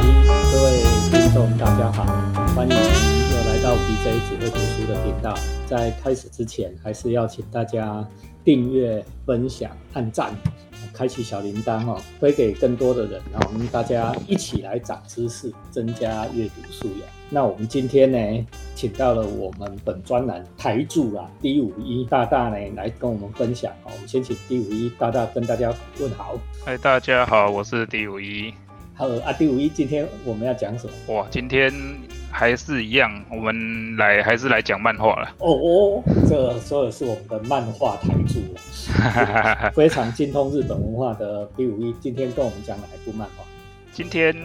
各位听众，大家好，欢迎又来到 BJ 只会读书的频道。在开始之前，还是要请大家订阅、分享、按赞，开启小铃铛哦，推给更多的人，让我们大家一起来长知识，增加阅读素养。那我们今天呢，请到了我们本专栏台柱啊 D 五一大大呢来跟我们分享哦。我们先请 D 五一大大跟大家问好。嗨，大家好，我是 D 五一。好啊第五一，今天我们要讲什么？哇，今天还是一样，我们来还是来讲漫画了。哦哦，这说的是我们的漫画台柱了，非常精通日本文化的第五一，今天跟我们讲哪一部漫画？今天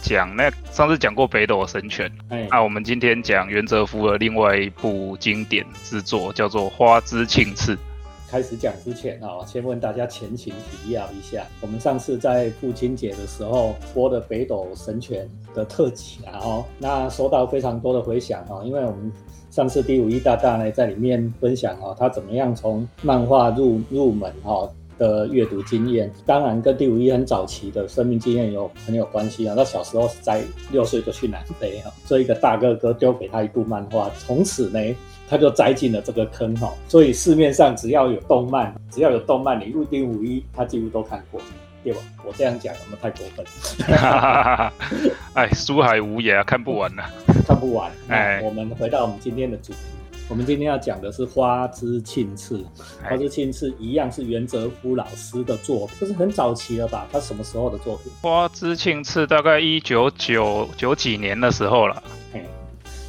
讲那上次讲过北斗神拳，哎，那我们今天讲袁哲夫的另外一部经典之作，叫做《花之庆次》。开始讲之前啊，先问大家前情提要一下。我们上次在父亲节的时候播的《北斗神拳》的特辑啊，哦，那收到非常多的回响啊，因为我们上次第五一大大呢在里面分享啊，他怎么样从漫画入入门哈的阅读经验，当然跟第五一很早期的生命经验有很有关系啊。他小时候是在六岁就去南非哈，所以一个大哥哥丢给他一部漫画，从此呢。他就栽进了这个坑哈，所以市面上只要有动漫，只要有动漫，你入定五一，他几乎都看过，对吧？我这样讲有没有太过分？哎，书海无涯，看不完了，看不完。哎，我们回到我们今天的主题，我们今天要讲的是《花之庆次》。《花之庆次》一样是袁哲夫老师的作品，这是很早期了吧？他什么时候的作品？《花之庆次》大概一九九九几年的时候了。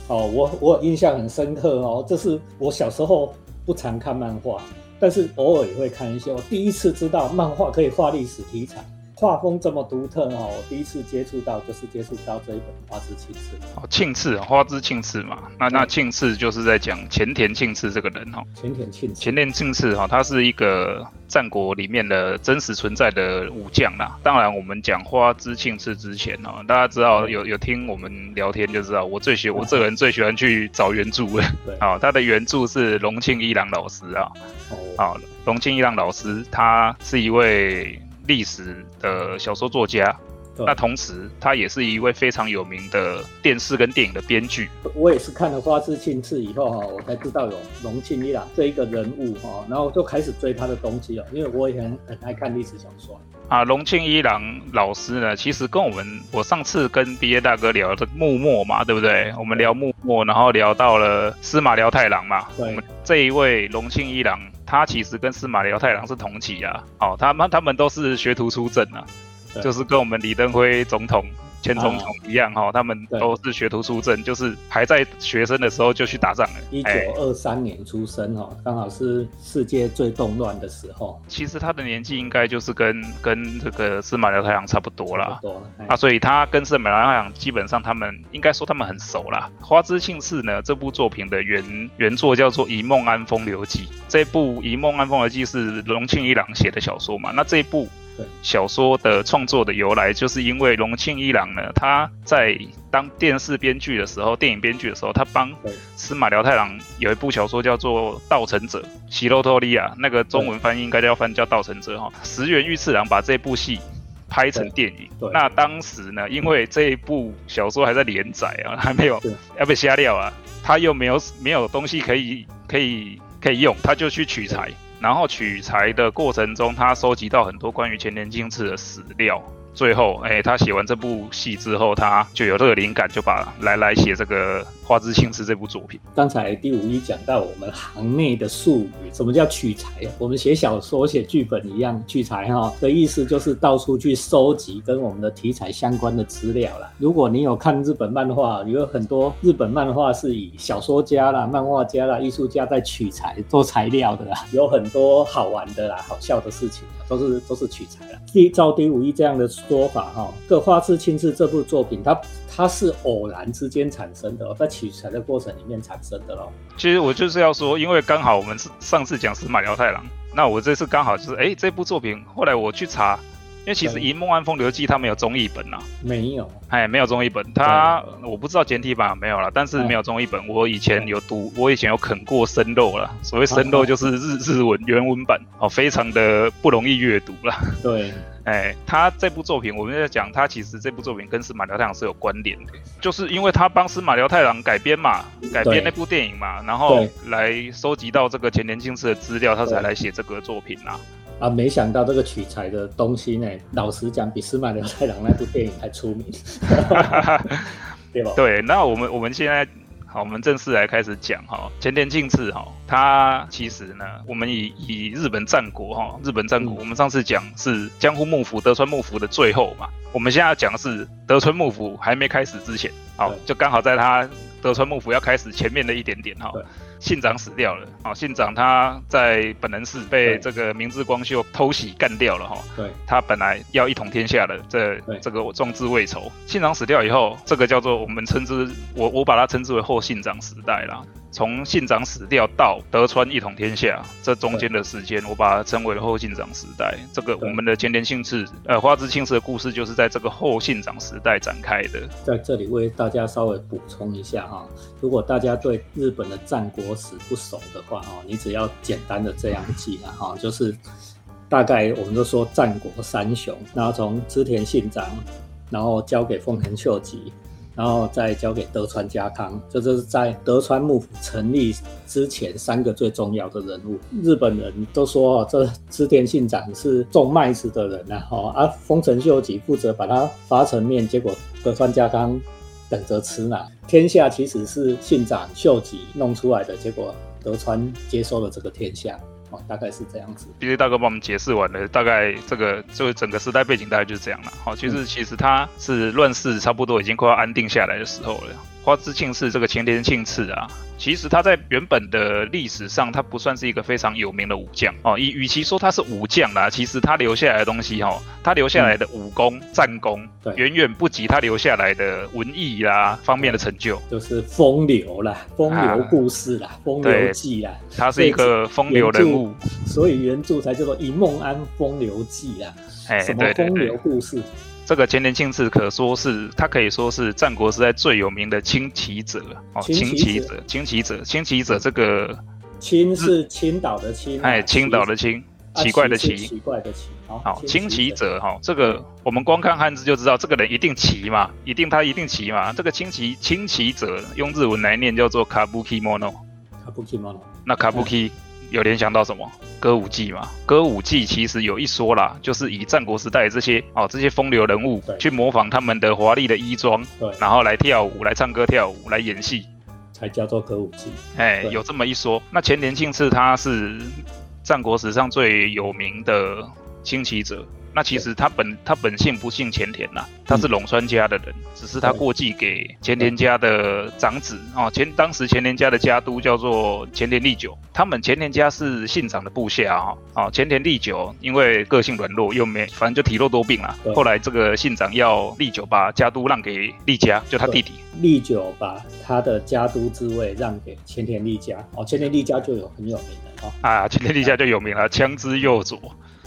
哦，我我印象很深刻哦，这是我小时候不常看漫画，但是偶尔也会看一些。我第一次知道漫画可以画历史题材。画风这么独特哦，我第一次接触到就是接触到这一本《花之庆次》哦，庆次花之庆次嘛，那那庆次就是在讲前田庆次这个人哈，前田庆次，前田庆次哈，他是一个战国里面的真实存在的武将啦。当然，我们讲花之庆次之前哦，大家知道有有听我们聊天就知道，我最喜我这个人最喜欢去找原著了。对，好，他的原著是龙庆一郎老师啊，好，龙庆一郎老师他是一位。历史的小说作家，那同时他也是一位非常有名的电视跟电影的编剧。我也是看了《花之庆次》以后哈，我才知道有龙庆一郎这一个人物哈，然后就开始追他的东西了，因为我也很很爱看历史小说啊。龙庆一郎老师呢，其实跟我们我上次跟毕业大哥聊的幕末嘛，对不对？我们聊幕末，然后聊到了司马辽太郎嘛，我们这一位龙庆一郎。他其实跟司马辽太郎是同期啊，哦，他们他们都是学徒出阵啊，就是跟我们李登辉总统。前总统一样哈，他们都是学徒出阵，就是还在学生的时候就去打仗了。一九二三年出生哈，刚好是世界最动乱的时候。其实他的年纪应该就是跟跟这个司马辽太郎差不多啦。啊，所以他跟司马辽太郎基本上他们应该说他们很熟啦。花之庆次呢，这部作品的原原作叫做《一梦安风流记》，这部《一梦安风流记》是龙庆一郎写的小说嘛？那这一部。小说的创作的由来，就是因为龙庆一郎呢，他在当电视编剧的时候，电影编剧的时候，他帮司马辽太郎有一部小说叫做《盗臣者》，喜洛托利亚，那个中文翻译应该叫翻叫《盗臣者》哈。石原裕次郎把这部戏拍成电影，那当时呢，因为这一部小说还在连载啊，还没有要被瞎掉啊，他又没有没有东西可以可以可以用，他就去取材。然后取材的过程中，他收集到很多关于前田敬次的史料。最后，哎，他写完这部戏之后，他就有这个灵感，就把来来写这个《花之庆次》这部作品。刚才第五一讲到我们行内的术语，什么叫取材？我们写小说、写剧本一样，取材哈的意思就是到处去收集跟我们的题材相关的资料啦。如果你有看日本漫画，有很多日本漫画是以小说家啦、漫画家啦、艺术家在取材做材料的啦，有很多好玩的啦、好笑的事情，都是都是取材啦。第照第五一这样的。说法哈，这《花之庆次》这部作品，它它是偶然之间产生的，在取材的过程里面产生的咯。其实我就是要说，因为刚好我们是上次讲司马辽太郎，那我这次刚好就是，哎，这部作品后来我去查，因为其实《对银梦安风流记》它没有中译本啊，没有，哎，没有中译本，它我不知道简体版有没有了，但是嗯没有中译本。我以前有读，我以前有啃过生肉了。所谓生肉就是日日文原文版，哦，非常的不容易阅读啦。对，哎，他这部作品，我们在讲，他其实这部作品跟司马辽太郎是有关联的，就是因为他帮司马辽太郎改编嘛，改编那部电影嘛，然后对来收集到这个前田庆次的资料，他才对来写这个作品啊。啊，没想到这个取材的东西呢，老实讲，比司马辽太郎那部电影还出名，对吧？对，那我们我们现在好，我们正式来开始讲哈，前田庆次哈，他其实呢，我们以以日本战国哈，日本战国，嗯我们上次讲是江户幕府、德川幕府的最后嘛，我们现在要讲的是德川幕府还没开始之前，好，就刚好在他德川幕府要开始前面的一点点哈对。信长死掉了，啊，信长他在本能寺被这个明智光秀偷袭干掉了哈，对他本来要一统天下的，这这个我壮志未酬。信长死掉以后，这个叫做我们称之我我把它称之为后信长时代啦。从信长死掉到德川一统天下，这中间的时间，我把它称为了后信长时代。这个我们的前田庆次，呃，花之庆次的故事就是在这个后信长时代展开的。在这里为大家稍微补充一下哈，如果大家对日本的战国史不熟的话哈，你只要简单的这样记了哈，就是大概我们都说战国三雄，然后从织田信长，然后交给丰臣秀吉，然后再交给德川家康，这就是在德川幕府成立之前三个最重要的人物。日本人都说哦，这织田信长是种麦子的人啊，哈啊，丰臣秀吉负责把它发成面，结果德川家康等着吃呢。天下其实是信长秀吉弄出来的，结果德川接收了这个天下，哦，大概是这样子。毕竟大哥帮我们解释完了，大概这个就是整个时代背景大概就是这样了。好，其实其实他是乱世差不多已经快要安定下来的时候了。花之庆次这个前田庆次啊，其实他在原本的历史上，他不算是一个非常有名的武将哦。与与其说他是武将啦，其实他留下来的东西哈，他留下来的武功、战功，对远远不及他留下来的文艺啦方面的成就。就是风流啦，风流故事啦，风流记啦，他是一个风流人物，所以原著才叫做《一梦安风流记》啦。哎，什么风流。故事？这个前田庆次可说是他可以说是战国时代最有名的轻骑者哦，轻骑者。轻骑者，轻骑者，这个青是青岛的青啊，哎，青岛的青，啊奇怪的奇是奇，怪的奇。好，好，轻骑者，者哈，这个我们光看汉字就知道，这个人一定骑嘛，一定他一定骑嘛。这个轻骑轻骑者用日文来念叫做 kabuki mono，卡布奇莫那 kabuki 有联想到什么？歌舞伎嘛，歌舞伎其实有一说啦，就是以战国时代这些哦这些风流人物去模仿他们的华丽的衣装，对，然后来跳舞、来唱歌、跳舞、来演戏，才叫做歌舞伎。哎，有这么一说。那前田庆次他是战国史上最有名的轻骑者。那其实他本他本姓不姓前田呐，他是陇川家的人，只是他对过继给前田家的长子哦。前当时前田家的家督叫做前田利久，他们前田家是信长的部下啊。哦，前田利久因为个性软弱，又没反正就体弱多病啦对。后来这个信长要利久把家督让给利家，就他弟弟。利久把他的家督之位让给前田利家，哦，前田利家就有很有名的哦，啊，前田利家就有名了，枪之右左。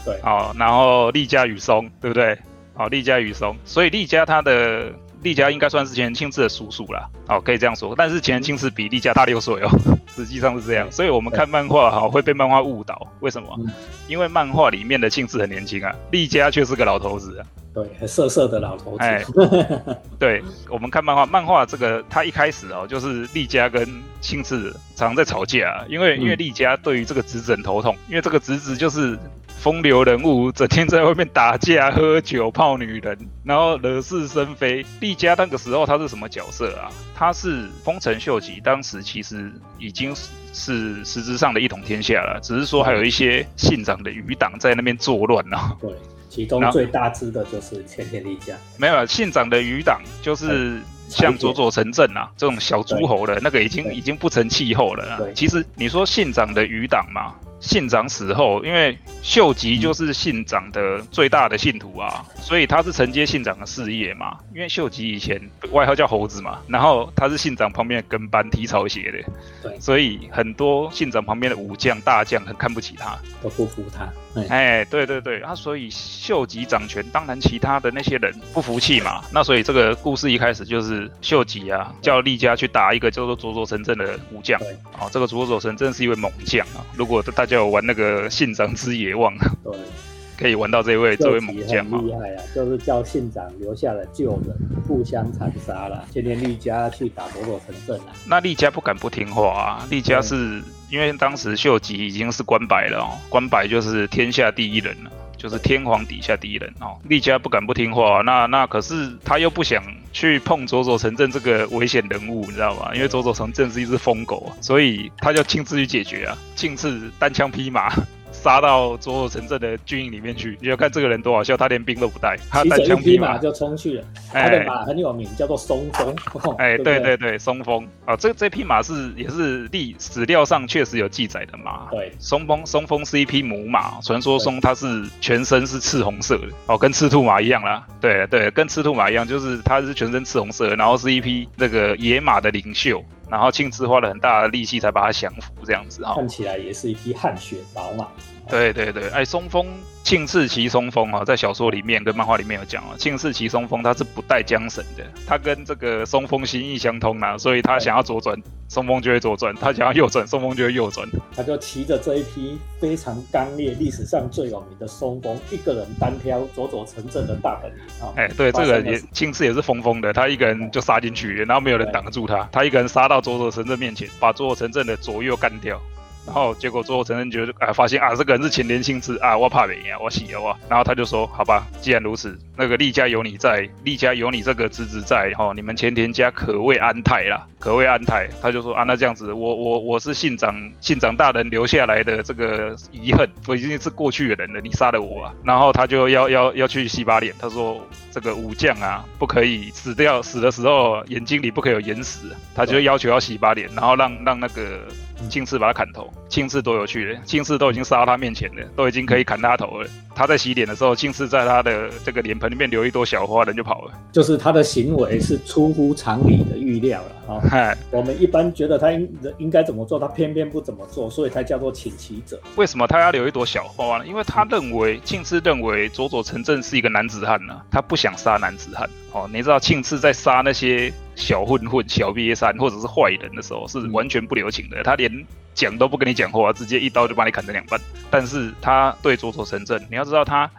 对，哦，然后利家与松，对不对？哦，利家与松，所以利家他的利家应该算是前田庆次的叔叔啦，哦，可以这样说。但是前田庆次比利家大六岁哦，实际上是这样。所以我们看漫画哈、会被漫画误导，为什么？嗯因为漫画里面的庆次很年轻啊，利家却是个老头子啊。对，很色色的老头子，哎 对，我们看漫画，漫画这个他一开始哦，就是丽家跟青次常常在吵架、啊，因为、嗯因为丽家对于这个侄子很头痛，因为这个侄子就是风流人物，整天在外面打架、喝酒、泡女人，然后惹是生非。丽家那个时候他是什么角色啊？他是丰臣秀吉，当时其实已经是是实质上的一统天下了，只是说还有一些信长的余党在那边作乱啊。对，其中最大只的就是千田利家，没有了，信长的余党就是像佐佐成正啊这种小诸侯的那个已经已经不成气候了啊对。其实你说信长的余党嘛，信长死后，因为秀吉就是信长的最大的信徒啊，所以他是承接信长的事业嘛。因为秀吉以前外号叫猴子嘛，然后他是信长旁边的跟班提草鞋的，对，所以很多信长旁边的武将大将很看不起他，都不服他。哎，对对对，啊，所以秀吉掌权，当然其他的那些人不服气嘛。那所以这个故事一开始就是秀吉啊，叫丽家去打一个叫做佐佐成正的武将。哦，这个佐佐成正是一位猛将啊。如果大家有玩那个信长之野望，对，可以玩到这位这位猛将啊。厉害啊，就是叫信长留下了救人，互相残杀了。今天丽家去打佐佐成正啊，那丽家不敢不听话啊，丽家是。因为当时秀吉已经是官白了哦，关白就是天下第一人了，就是天皇底下第一人哦。丽家不敢不听话，那那可是他又不想去碰佐佐城镇这个危险人物，你知道吗？因为佐佐城镇是一只疯狗，所以他就亲自去解决啊，亲自单枪匹马。杀到佐佐城镇的军营里面去，你要看这个人多好笑，他连兵都不带，他带枪匹马就冲去了。他的马很有名，叫做松风。哎，对对对，松风啊，这这匹马是也是历史料上确实有记载的马。对，松风松风是一匹母马，传说松它是全身是赤红色的哦，跟赤兔马一样啦。对对，跟赤兔马一样，就是它是全身赤红色，然后是一匹那个野马的领袖。然后庆次花了很大的力气才把他降服，这样子哈，看起来也是一匹汗血宝马。对对对，哎，松风庆次骑松风啊，在小说里面跟漫画里面有讲啊，庆次骑松风他是不带缰绳的，他跟这个松风心意相通啊，所以他想要左转，松风就会左转；他想要右转，松风就会右转。他就骑着这一匹非常刚烈、历史上最有名的松风，一个人单挑佐佐城镇的大本营啊。哎，对，这个也青次也是疯疯的，他一个人就杀进去，然后没有人挡得住他，他一个人杀到佐佐城镇面前，把佐佐城镇的左右干掉。然后结果最后陈真觉得啊，发现啊，这个人是前年庆次啊，我怕别啊，我喜了哇。然后他就说，好吧，既然如此，那个厉家有你在，厉家有你这个侄子在，哈，你们前田家可谓安泰啦，可谓安泰。他就说啊，那这样子，我我我是信长信长大人留下来的这个遗恨，我已经是过去的人了，你杀了我啊。然后他就要要要去洗把脸，他说这个武将啊，不可以死掉，死的时候眼睛里不可以有眼屎，他就要求要洗把脸，然后让让那个。庆次把他砍头，庆次多有趣的，庆次都已经杀到他面前了，都已经可以砍他头了。他在洗脸的时候，庆次在他的这个脸盆里面留一朵小花，人就跑了。就是他的行为是出乎常理的预料了啊！嗨，我们一般觉得他应应该怎么做，他偏偏不怎么做，所以才叫做请其者。为什么他要留一朵小花呢？因为他认为庆次认为佐佐成正是一个男子汉呢，他不想杀男子汉。哦，你知道庆次在杀那些小混混、小瘪三或者是坏人的时候，是完全不留情的。他连讲都不跟你讲话，直接一刀就把你砍成两半。但是他对佐佐神镇，你要知道他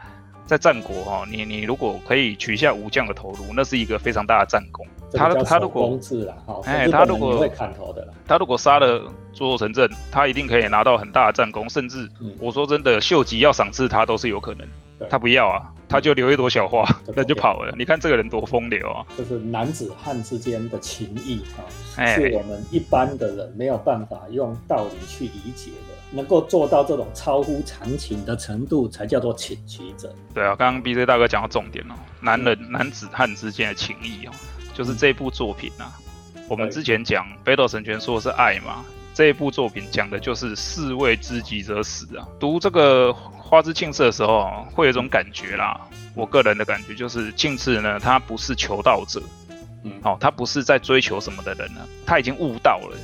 在战国哈，你你如果可以取下武将的头颅，那是一个非常大的战功。他他如果哎，他如果会砍头的，他如果杀了佐佐成正，他一定可以拿到很大的战功，甚至我说真的，秀吉要赏赐他都是有可能。他不要啊。他就留一朵小花，那就跑了。你看这个人多风流啊！就是男子汉之间的情谊啊，是我们一般的人没有办法用道理去理解的。能够做到这种超乎常情的程度，才叫做请骑者。对啊，刚刚 B J 大哥讲到重点哦，男人男子汉之间的情谊哦，就是这部作品啊。我们之前讲《北斗神拳》说的是爱嘛，这一部作品讲的就是士为知己者死啊。读这个。花之庆次的时候，会有一种感觉啦。我个人的感觉就是，庆次呢，他不是求道者，嗯，哦，他不是在追求什么的人呢，他已经悟到了。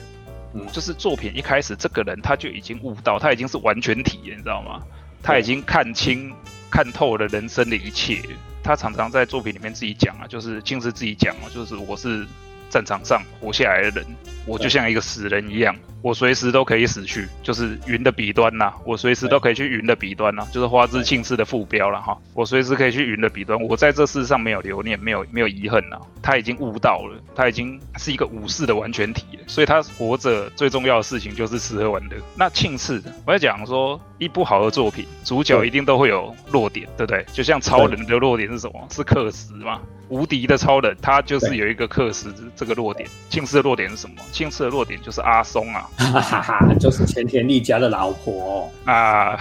嗯，就是作品一开始，这个人他就已经悟到，他已经是完全体，你知道吗？他已经看清、看透了人生的一切。他常常在作品里面自己讲啊，就是庆次自己讲啊，就是我是战场上活下来的人，我就像一个死人一样。我随时都可以死去，就是云的彼端呐。我随时都可以去云的彼端呐，就是花之庆次的副标了哈。我随时可以去云的彼端，我在这世上没有留念，没有没有遗恨呐。他已经悟道了，他已经是一个武士的完全体了，所以他活着最重要的事情就是吃喝玩乐。那庆次，我在讲说，一部好的作品，主角一定都会有弱点，对不对？就像超人的弱点是什么？是克时嘛。无敌的超人，他就是有一个克时这个弱点。庆次的弱点是什么？庆次的弱点就是阿松啊。哈哈哈，就是前田利家的老婆啊，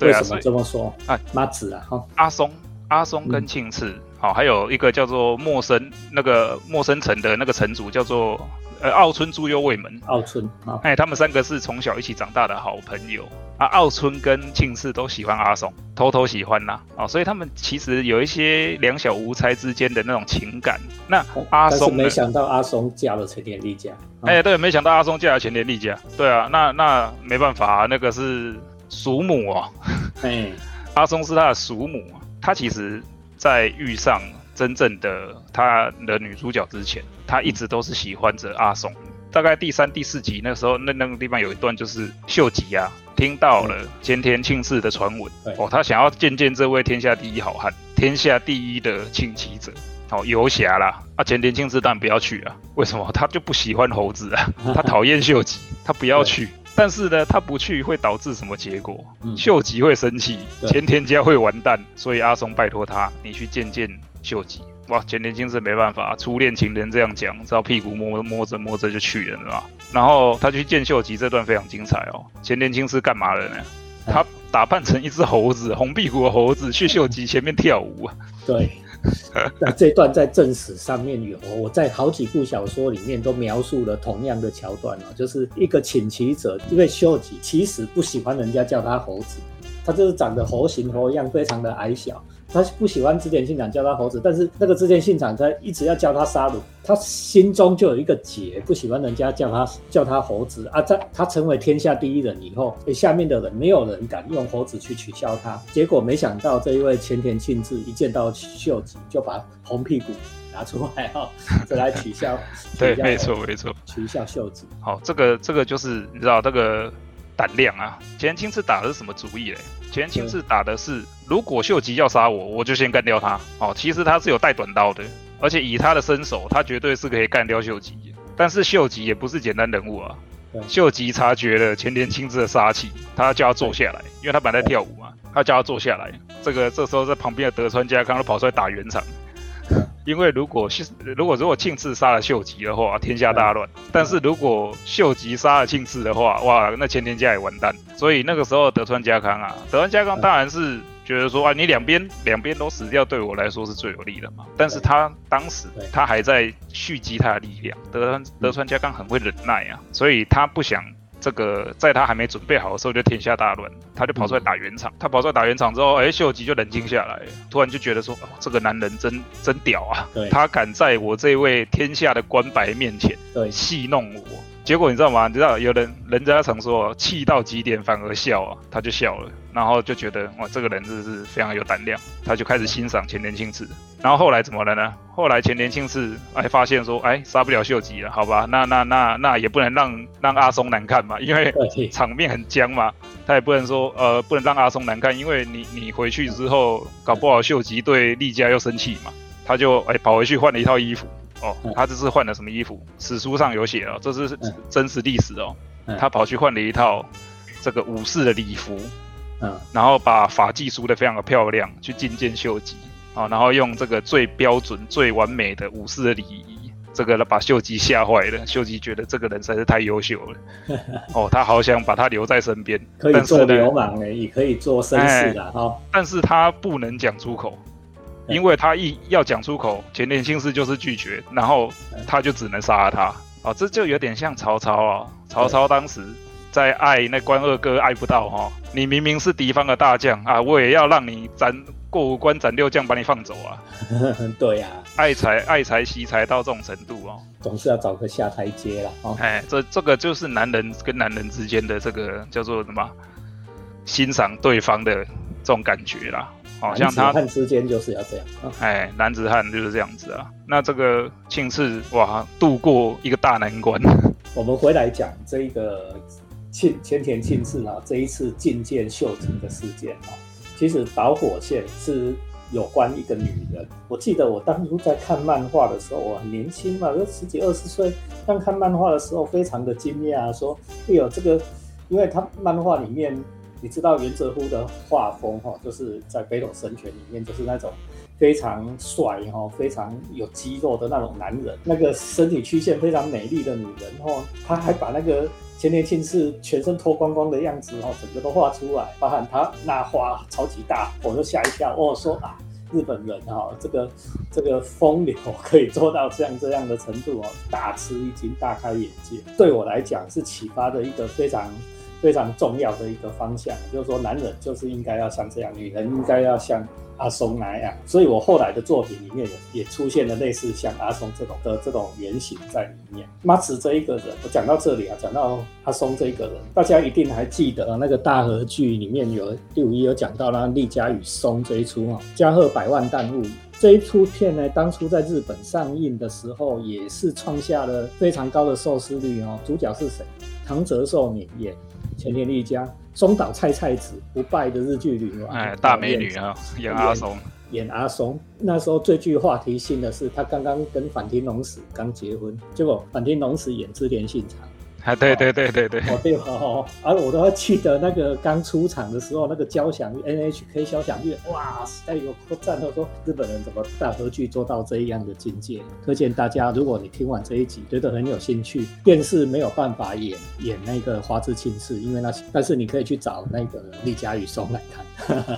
为什么这么说啊？妈子啊，哈，阿松，阿松跟庆次，好，还有一个叫做陌生那个陌生城的那个城主叫做呃奥村朱优卫门，奥村啊，哎，他们三个是从小一起长大的好朋友。啊。奥村跟庆次都喜欢阿松，偷偷喜欢啦，哦，所以他们其实有一些两小无猜之间的那种情感。那阿松没想到阿松嫁了前田利家，哎，对，没想到阿松嫁了前田利家，对啊，那那没办法，那个是叔母哦，哎，阿松是他的叔母，他其实在遇上。真正的他的女主角之前，他一直都是喜欢着阿松。大概第三、第四集那时候，那那个地方有一段就是秀吉啊，听到了前田庆次的传闻，哦，他想要见见这位天下第一好汉，天下第一的庆骑者，哦，游侠啦。啊，前田庆次当然不要去啊，为什么？他就不喜欢猴子啊，他讨厌秀吉，他不要去。但是呢，他不去会导致什么结果？秀吉会生气，前田家会完蛋。所以阿松拜托他，你去见见。秀吉哇，前田青是没办法，初恋情人这样讲，知道屁股摸摸着摸着就去了，是吧？然后他去见秀吉，这段非常精彩哦。前田青是干嘛的呢？他打扮成一只猴子，红屁股的猴子，去秀吉前面跳舞啊。对，那这段在正史上面有，我在好几部小说里面都描述了同样的桥段哦，就是一个请骑者，因为秀吉其实不喜欢人家叫他猴子，他就是长得猴形猴样，非常的矮小。他不喜欢织田信长叫他猴子，但是那个织田信长他一直要叫他杀戮，他心中就有一个结，不喜欢人家叫他叫他猴子啊。在他成为天下第一人以后，下面的人没有人敢用猴子去取笑他。结果没想到这一位前田庆治一见到秀吉，就把红屁股拿出来哈，再来取笑。对，没错没错，取消秀子。好，这个这个就是你知道这个胆量啊。前田庆治打的是什么主意嘞？前田庆治打的是。如果秀吉要杀我，我就先干掉他。哦，其实他是有带短刀的，而且以他的身手，他绝对是可以干掉秀吉。但是秀吉也不是简单人物啊。秀吉察觉了前田亲自的杀气，他叫他坐下来，因为他本来在跳舞嘛，他叫他坐下来。这个这时候在旁边的德川家康都跑出来打圆场。因为如果秀如果如果庆次杀了秀吉的话，天下大乱；但是如果秀吉杀了庆次的话，哇，那前天家也完蛋。所以那个时候德川家康啊，德川家康当然是。觉得说啊，你两边两边都死掉，对我来说是最有利的嘛。但是他当时他还在蓄积他的力量，德川德川家康很会忍耐啊，所以他不想这个在他还没准备好的时候就天下大乱，他就跑出来打圆场。他跑出来打圆场之后，哎，秀吉就冷静下来，突然就觉得说，哦，这个男人真真屌啊，他敢在我这位天下的官白面前戏弄我。结果你知道吗？你知道有人人家常说气到极点反而笑啊，他就笑了，然后就觉得哇，这个人真的是非常有胆量，他就开始欣赏前田庆次。然后后来怎么了呢？后来前田庆次哎发现说，哎杀不了秀吉了，好吧，那那那那也不能让让阿松难看嘛，因为场面很僵嘛，他也不能说呃不能让阿松难看，因为你你回去之后搞不好秀吉对丽家又生气嘛，他就哎跑回去换了一套衣服。哦，他这是换了什么衣服？史书上有写哦，这是真实历史哦。他跑去换了一套这个武士的礼服，嗯，然后把法纪梳的非常的漂亮，去觐见秀吉啊，然后用这个最标准、最完美的武士的礼仪，这个把秀吉吓坏了。秀吉觉得这个人实在是太优秀了，哦，他好想把他留在身边，可以做流氓呢，也可以做绅士的哈，但是他不能讲出口。因为他一要讲出口，前田庆次就是拒绝，然后他就只能杀了他。哦，这就有点像曹操啊。曹操当时在爱那关二哥爱不到哈，你明明是敌方的大将啊，我也要让你斩过五关斩六将把你放走啊。对呀，爱才爱才惜才到这种程度哦，总是要找个下台阶了。哎，这这个就是男人跟男人之间的这个叫做什么？欣赏对方的这种感觉啦。好像他汉之间就是要这样，哎，男子汉就是这样子啊。那这个庆次哇，度过一个大难关。我们回来讲这个庆前田庆次啊，这一次觐见秀吉的事件啊，其实导火线是有关一个女人。我记得我当初在看漫画的时候，我很年轻嘛，就十几二十岁，刚看漫画的时候非常的惊讶，说哎呦这个，因为他漫画里面。你知道原泽夫的画风哈，就是在《北斗神拳》里面，就是那种非常帅哈、非常有肌肉的那种男人，那个身体曲线非常美丽的女人哈，他还把那个前田庆是全身脱光光的样子哦，整个都画出来，包含他那画超级大，我就吓一跳，我说啊，日本人哈，这个这个风流可以做到这样这样的程度哦，大吃一惊，大开眼界。对我来讲是启发的一个非常非常重要的一个方向，就是说男人就是应该要像这样，女人应该要像。阿松那样，所以我后来的作品里面也也出现了类似像阿松这种的这种原型在里面。马子这一个人，我讲到这里啊，讲到阿松这一个人，大家一定还记得那个大和剧里面有第五一有讲到啦，丽佳与松这一出啊，加贺百万弹物这一出片呢，当初在日本上映的时候也是创下了非常高的收视率哦。主角是谁？唐泽寿演演前田利佳。松岛菜菜子不败的日剧女王，哎，大美女啊，演阿松，演阿松。那时候最具话题性的是，她刚刚跟反町隆史刚结婚，结果反町隆史演织田信长。啊，对对对对对，哦对哦，而我都要记得那个刚出场的时候，那个交响 NHK 交响乐，哇，哎呦，赞到说日本人怎么大合剧做到这样的境界？推荐大家，如果你听完这一集觉得很有兴趣，电视没有办法演演那个花之庆次，因为那但是你可以去找那个丽佳与松来看，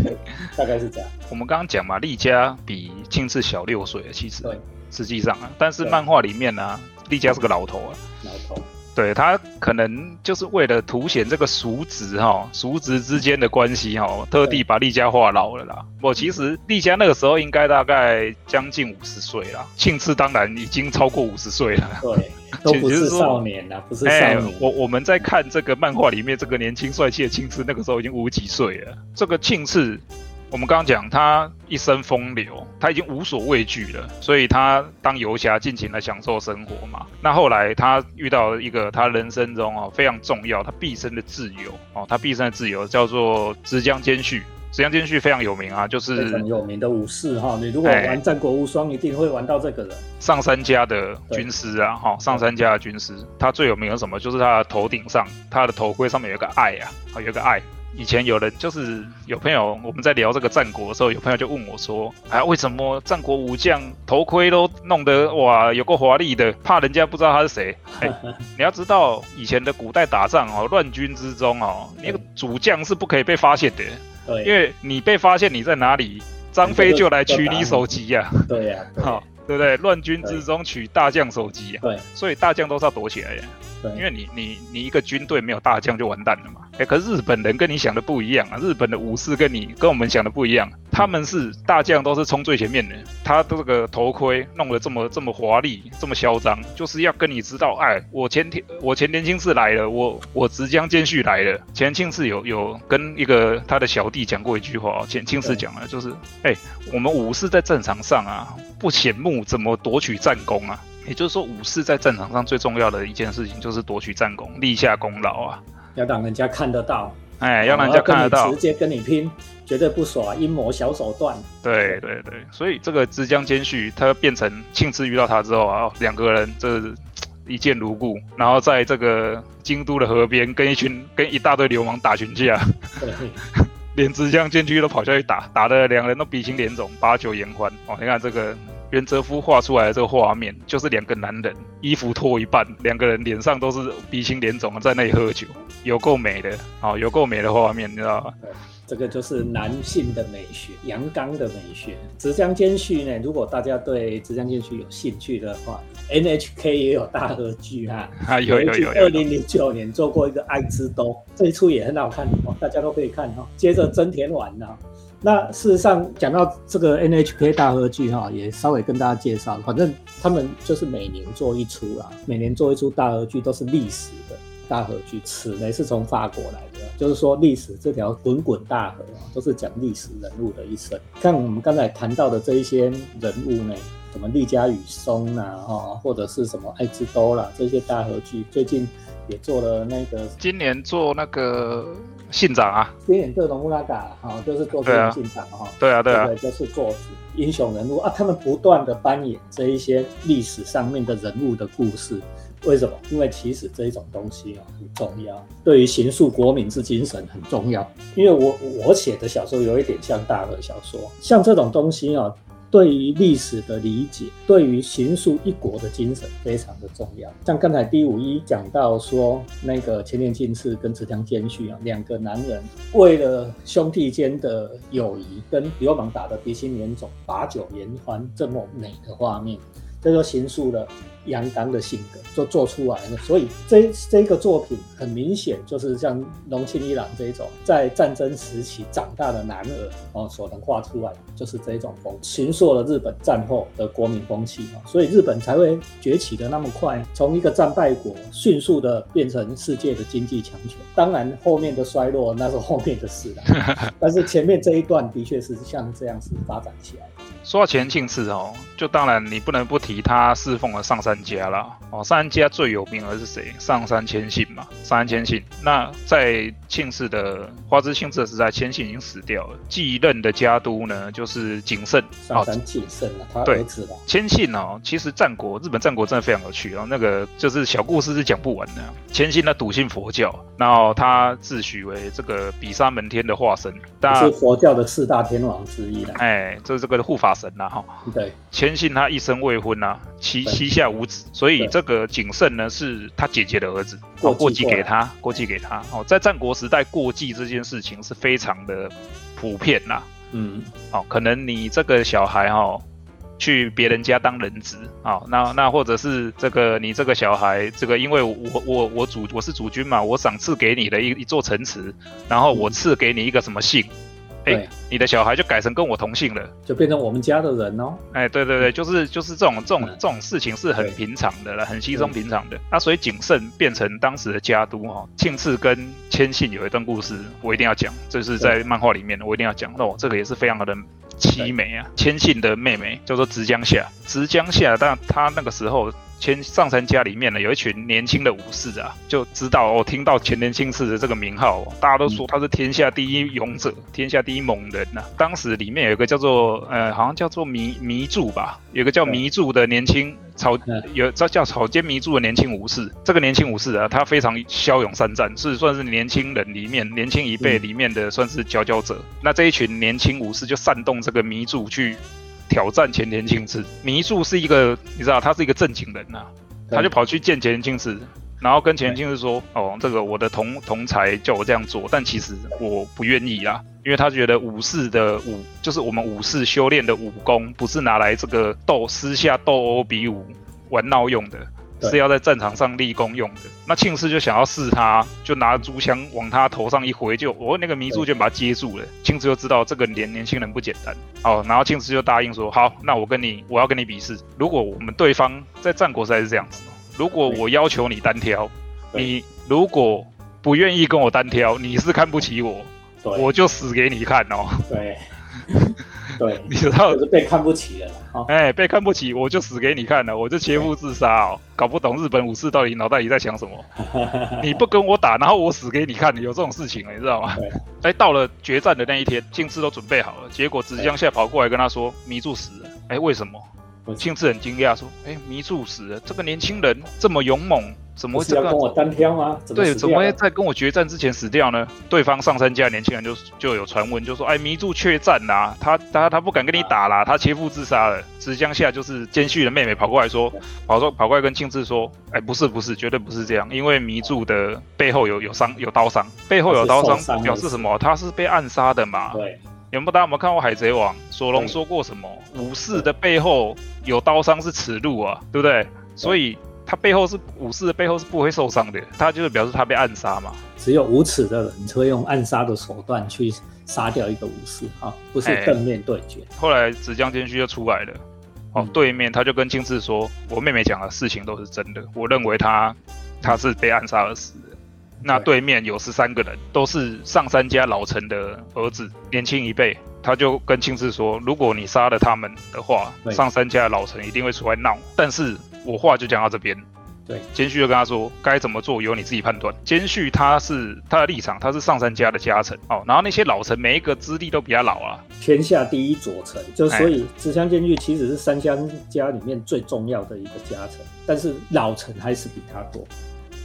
大概是这样。我们刚刚讲嘛，丽佳比青次小六岁，其实对，实际上啊，但是漫画里面呢，丽佳是个老头啊，老头。对他可能就是为了凸显这个叔侄哈，叔侄之间的关系哈，特地把丽佳画老了啦。我其实丽佳那个时候应该大概将近五十岁了，庆次当然已经超过五十岁了。对，都不是少年了，不是少年。我我们在看这个漫画里面，这个年轻帅气的庆次，那个时候已经五几岁了。这个庆次。我们刚刚讲他一生风流，他已经无所畏惧了，所以他当游侠尽情的享受生活嘛。那后来他遇到一个他人生中哦非常重要，他毕生的挚友哦，他毕生的挚友叫做直江兼续。直江兼续非常有名啊，就是很有名的武士哈。你如果玩战国无双，一定会玩到这个人。上三家的军师啊，哈，上三家的军师，他最有名的什么？就是他的头顶上，他的头盔上面有个爱啊，有个爱。以前有人就是有朋友，我们在聊这个战国的时候，有朋友就问我说：“哎，为什么战国武将头盔都弄得哇有个华丽的，怕人家不知道他是谁？” 哎，你要知道以前的古代打仗哦，乱军之中哦，那个主将是不可以被发现的，对，因为你被发现你在哪里，张飞就来取你首级呀，对呀，好，对不对？乱军之中取大将首级，对，所以大将都是要躲起来的，对，因为你你你一个军队没有大将就完蛋了嘛。哎，可是日本人跟你想的不一样啊！日本的武士跟你跟我们想的不一样，他们是大将都是冲最前面的，他这个头盔弄得这么这么华丽，这么嚣张，就是要跟你知道，哎，我前天我前年轻次来了，我我直江兼续来了。前庆次有有跟一个他的小弟讲过一句话，前庆次讲了，就是，哎，我们武士在战场上啊，不显目怎么夺取战功啊？也就是说，武士在战场上最重要的一件事情就是夺取战功，立下功劳啊。要让人家看得到，哎，要让人家看得到，直接跟你拼，绝对不耍阴谋小手段。对对对，所以这个直江兼续，他变成庆次遇到他之后啊，两个人这一见如故，然后在这个京都的河边跟一群跟一大堆流氓打群架，连直江兼续都跑下去打，打的两人都鼻青脸肿，把酒言欢。哦，你看这个。袁哲夫画出来的这个画面，就是两个男人衣服脱一半，两个人脸上都是鼻青脸肿的，在那里喝酒，有够美的，好，有够美的画面，你知道吗？这个就是男性的美学，阳刚的美学。直江兼续呢，如果大家对直江兼续有兴趣的话，NHK 也有大合剧哈，啊有有有，二零零九年做过一个《爱之都》，这一出也很好看哦，大家都可以看哦。接着真田丸呢。那事实上讲到这个 NHK 大合剧哈，也稍微跟大家介绍，反正他们就是每年做一出啦，每年做一出大合剧都是历史的大合剧，此呢是从法国来的，就是说历史这条滚滚大河啊，都是讲历史人物的一生。像我们刚才谈到的这一些人物呢，什么利嘉与松呐，哈，或者是什么爱之都啦，这些大合剧，最近也做了那个，今年做那个。信长啊，今年这种乌拉嘎哈，就是做这个信长哈，对啊对啊，对，就是做英雄人物啊，他们不断的扮演这一些历史上面的人物的故事，为什么？因为其实这一种东西啊很重要，对于形塑国民之精神很重要。因为我我写的小说有一点像大河小说，像这种东西啊。对于历史的理解，对于行书一国的精神非常的重要。像刚才第五一讲到说，那个前田进次跟池江兼续啊，两个男人为了兄弟间的友谊，跟流氓打得鼻青脸肿、把酒言欢这么美的画面，这就形塑了。阳刚的性格就做出来了，所以这这个作品很明显就是像龙庆一郎这种在战争时期长大的男儿哦所能画出来就是这种风，形塑了日本战后的国民风气啊，所以日本才会崛起的那么快，从一个战败国迅速的变成世界的经济强权。当然后面的衰落那是后面的事了，但是前面这一段的确是像这样子发展起来。说到前庆次哦，就当然你不能不提他侍奉的上山家啦。哦，上山家最有名的是谁？上山千信嘛。上山千信，那在庆次的花之庆次的时代，谦信已经死掉了。继任的家督呢，就是景胜。上山景胜啊，他儿子吧。谦信哦，其实战国日本战国真的非常有趣哦，那个就是小故事是讲不完的。谦信他笃信佛教，然后他自诩为这个比沙门天的化身，是佛教的四大天王之一的。哎，这是这个护法。神呐哈，对，谦信他一生未婚呐，膝膝下无子，所以这个景胜呢是他姐姐的儿子，过继给他，过继给他。哦，在战国时代过继这件事情是非常的普遍呐，嗯，哦，可能你这个小孩哈去别人家当人质啊，那那或者是这个你这个小孩，这个因为我我我主我是主君嘛，我赏赐给你的一一座城池，然后我赐给你一个什么姓。哎，你的小孩就改成跟我同姓了，就变成我们家的人哦。哎，对对对，就是就是这种这种这种事情是很平常的了，很稀松平常的。那所以景胜变成当时的家督哈，庆次跟千信有一段故事，我一定要讲，这是在漫画里面的，我一定要讲。那我这个也是非常的凄美啊。千信的妹妹叫做直江夏，直江夏，但她那个时候。前上山家里面呢，有一群年轻的武士啊，就知道哦，听到前田庆次的这个名号，大家都说他是天下第一勇者，天下第一猛人呐。当时里面有一个叫做呃，好像叫做迷迷柱吧，有个叫迷柱的年轻草，有叫叫草间迷柱的年轻武士。这个年轻武士啊，他非常骁勇善战，是算是年轻人里面年轻一辈里面的算是佼佼者。那这一群年轻武士就煽动这个迷柱去。挑战前田庆次，迷柱是一个，你知道他是一个正经人呐，他就跑去见前田庆次，然后跟前田庆次说：“哦，这个我的同同才叫我这样做，但其实我不愿意啊，因为他觉得武士的武就是我们武士修炼的武功，不是拿来这个斗私下斗殴比武玩闹用的。”是要在战场上立功用的。那庆氏就想要试他，就拿竹枪往他头上一挥，就我那个迷柱就把他接住了。庆氏就知道这个年年轻人不简单，哦，然后庆氏就答应说：好，那我跟你，我要跟你比试。如果我们对方在战国时代是这样子，如果我要求你单挑，你如果不愿意跟我单挑，你是看不起我，我就死给你看哦。对。对，你知道是被看不起了，哎，被看不起，我就死给你看了，我就切腹自杀哦，搞不懂日本武士到底脑袋里在想什么。你不跟我打，然后我死给你看，有这种事情，你知道吗？哎，到了决战的那一天，庆次都准备好了，结果直江夏跑过来跟他说，迷住死了。哎，为什么？庆次很惊讶说，哎，迷住死了，这个年轻人这么勇猛。怎么会要跟我单挑吗？对，怎么会在跟我决战之前死掉呢？对方上山家年轻人就就有传闻，就说：“哎，迷住怯战呐，他他他不敢跟你打啦，他切腹自杀了。”直江夏就是奸绪的妹妹跑过来说，跑说跑过来跟庆次说：“哎，不是不是，绝对不是这样，因为迷住的背后有有伤有刀伤，背后有刀伤表示什么？他是被暗杀的嘛？对，有没有大家有没有看过海贼王？索隆说过什么？武士的背后有刀伤是耻辱啊，对不对？所以。他背后是武士的背后是不会受伤的，他就是表示他被暗杀嘛。只有无耻的人才会用暗杀的手段去杀掉一个武士啊，不是正面对决。后来直江兼续就出来了，哦，对面他就跟庆次说：“我妹妹讲的事情都是真的，我认为他他是被暗杀而死的。”那对面有十三个人，都是上三家老臣的儿子，年轻一辈。他就跟庆次说：“如果你杀了他们的话，上三家的老臣一定会出来闹。”但是。我话就讲到这边，对，监续就跟他说，该怎么做由你自己判断。监续他是他的立场，他是上三家的家臣哦，然后那些老臣每一个资历都比较老啊，天下第一左臣，就所以直香监狱其实是三乡家里面最重要的一个家臣，但是老臣还是比他多，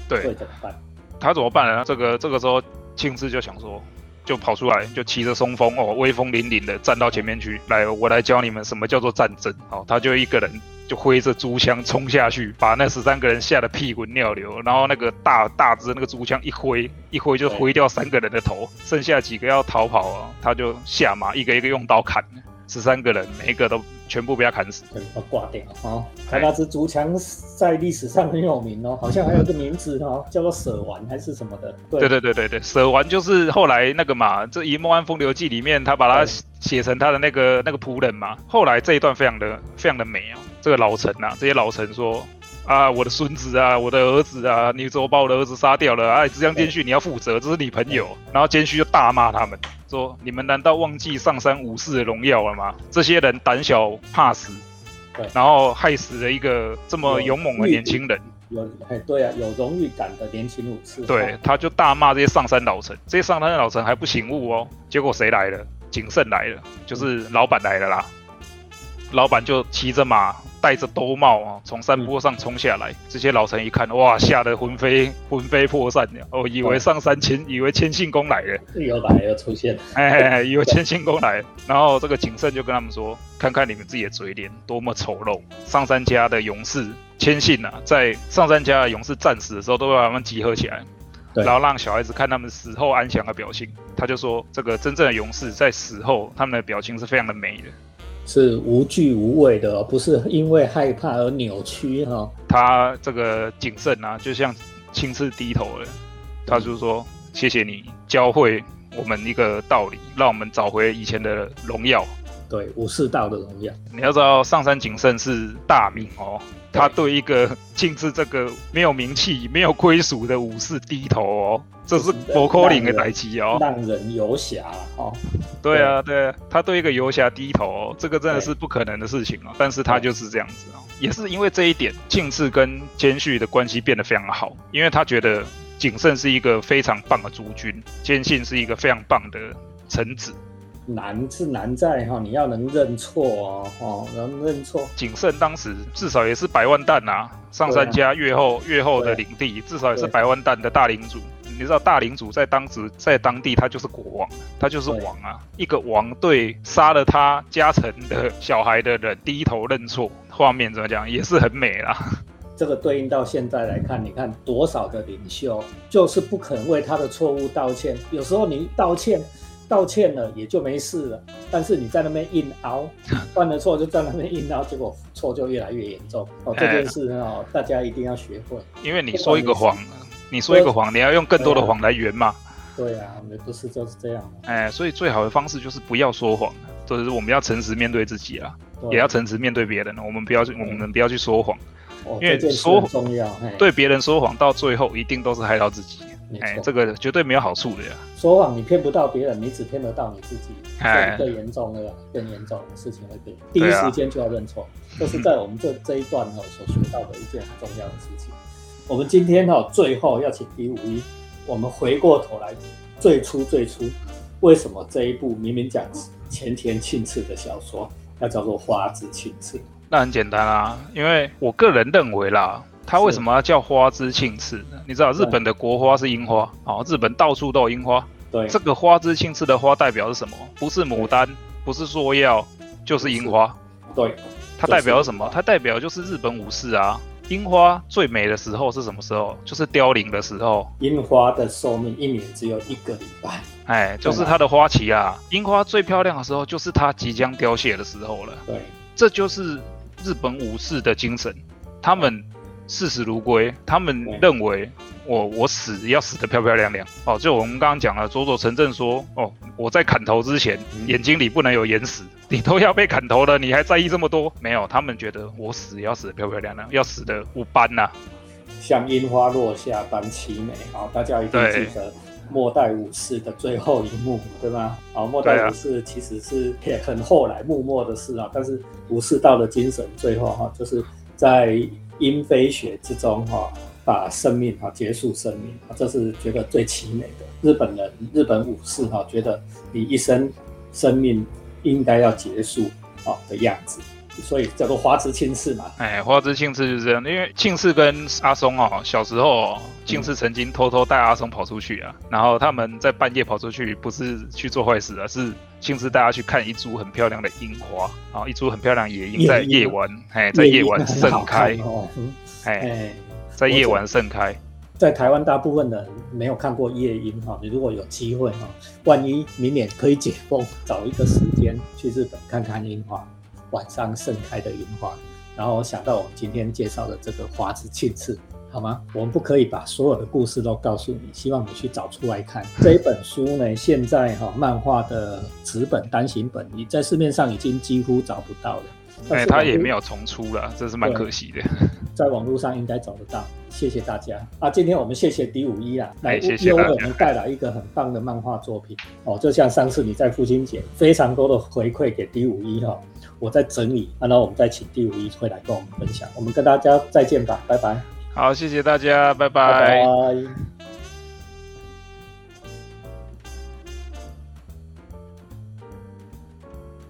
对，怎么办？他怎么办呢？这个这个时候庆次就想说。就跑出来，就骑着松风哦，威风凛凛的站到前面去，来，我来教你们什么叫做战争。哦，他就一个人就挥着竹枪冲下去，把那十三个人吓得屁滚尿流。然后那个大大只那个竹枪一挥，一挥就挥掉三个人的头，剩下几个要逃跑啊，他就下马一个一个用刀砍。十三个人，每一个都全部被他砍死，全部挂掉啊！他那支竹墙在历史上很有名哦，好像还有个名字哦，叫做舍丸还是什么的。对对对对对，舍丸就是后来那个嘛，这《一梦安风流记》里面他把它写成他的那个那个仆人嘛。后来这一段非常的非常的美哦，这个老臣呐，这些老臣说。啊，我的孙子啊，我的儿子啊，你怎么把我的儿子杀掉了？哎，这样监续你要负责，这是你朋友。然后监续就大骂他们，说你们难道忘记上山武士的荣耀了吗？这些人胆小怕死，对，然后害死了一个这么勇猛的年轻人。有，哎，对啊，有荣誉感的年轻武士。对，他就大骂这些上山老臣，这些上山老臣还不醒悟哦。结果谁来了？景胜来了，就是老板来了啦。老板就骑着马。戴着兜帽啊，从山坡上冲下来。这些老臣一看，哇，吓得魂飞魂飞魄散的，哦，以为上山千，以为千信公来了，又来又出现了，哎，以为千信公来。然后这个景胜就跟他们说：“看看你们自己的嘴脸，多么丑陋！上山家的勇士千信啊，在上山家的勇士战死的时候，都会把他们集合起来，然后让小孩子看他们死后安详的表情。他就说，这个真正的勇士在死后，他们的表情是非常的美的。”是无惧无畏的，不是因为害怕而扭曲哈。他这个谨慎啊，就像亲自低头了。他就说：“谢谢你教会我们一个道理，让我们找回以前的荣耀。”对，武士道的荣耀。你要知道，上山谨慎是大名哦。他对一个近似这个没有名气、没有归属的武士低头哦，这是佛科林的代级哦，让人游侠哦。对啊，对啊，他对一个游侠低头，这个真的是不可能的事情哦。但是他就是这样子哦，也是因为这一点，近次跟监续的关系变得非常好，因为他觉得景胜是一个非常棒的诸君，坚信是一个非常棒的臣子。难是难在哈，你要能认错哦，哦，能认错。景胜当时至少也是百万担呐，上山家越后越后的领地，至少也是百万担的大领主。你知道大领主在当时在当地他就是国王，他就是王啊。一个王对杀了他家臣的小孩的人低头认错，画面怎么讲也是很美啦。这个对应到现在来看，你看多少的领袖就是不肯为他的错误道歉，有时候你道歉。道歉了也就没事了，但是你在那边硬熬，犯了错就在那边硬熬，结果错就越来越严重。哦，这件事哦，大家一定要学会。因为你说一个谎，你说一个谎，你要用更多的谎来圆嘛。对啊，我们不是就是这样。哎，所以最好的方式就是不要说谎，就是我们要诚实面对自己啊，也要诚实面对别人。我们不要去，我们不要去说谎，因为说。对别人说谎，到最后一定都是害到自己。哎，这个绝对没有好处的呀！说谎你骗不到别人，你只骗得到你自己。哎，更严重的、更严重的事情会变。第一时间就要认错，这是在我们这这一段哈所学到的一件很重要的事情。我们今天哈最后要请第五一，我们回过头来，最初最初为什么这一部明明讲前田庆次的小说要叫做花之庆次？那很简单啊，因为我个人认为啦。它为什么要叫花之庆次呢？你知道日本的国花是樱花，哦，日本到处都有樱花。对，这个花之庆次的花代表是什么？不是牡丹，不是说药，就是樱花。对，它代表什么？它代表就是日本武士啊。樱花最美的时候是什么时候？就是凋零的时候。樱花的寿命一年只有一个礼拜。哎，就是它的花期啊。樱花最漂亮的时候就是它即将凋谢的时候了。对，这就是日本武士的精神，他们。视死如归，他们认为我我死要死得漂漂亮亮哦。就我们刚刚讲了，佐佐成正说哦，我在砍头之前眼睛里不能有眼屎，你都要被砍头了，你还在意这么多？没有，他们觉得我死要死得漂漂亮亮，要死得无斑呐，像樱花落下般凄美。好，大家一定记得末代武士的最后一幕，对吗？好，末代武士其实是也很后来幕末的事啊，但是武士道的精神最后哈，就是在。因飞雪之中，哈，把生命哈结束生命，这是觉得最凄美的。日本人、日本武士哈，觉得你一生生命应该要结束，啊的样子。所以叫做花之庆次嘛。哎，花之庆次就是这样，因为庆次跟阿松哦，小时候庆次曾经偷偷带阿松跑出去啊，然后他们在半夜跑出去，不是去做坏事啊，是庆次带他去看一株很漂亮的樱花啊，一株很漂亮野樱在夜晚，哎，在夜晚盛开哦，哎，在夜晚盛开。在台湾，大部分人没有看过夜樱哈。你如果有机会哈，万一明年可以解封，找一个时间去日本看看樱花，晚上盛开的樱花。然后想到我们今天介绍的这个花之庆次，好吗？我们不可以把所有的故事都告诉你，希望你去找出来看这一本书呢。现在哈，漫画的纸本单行本，你在市面上已经几乎找不到了。哎，它也没有重出了，这是蛮可惜的。在网络上应该找得到。谢谢大家啊！今天我们谢谢 D 五一啊，来为我们带来一个很棒的漫画作品哦。就像上次你在父亲节非常多的回馈给 D 五一哈，我在整理，然后我们再请第五一会来跟我们分享。我们跟大家再见吧，拜拜。好，谢谢大家，拜拜。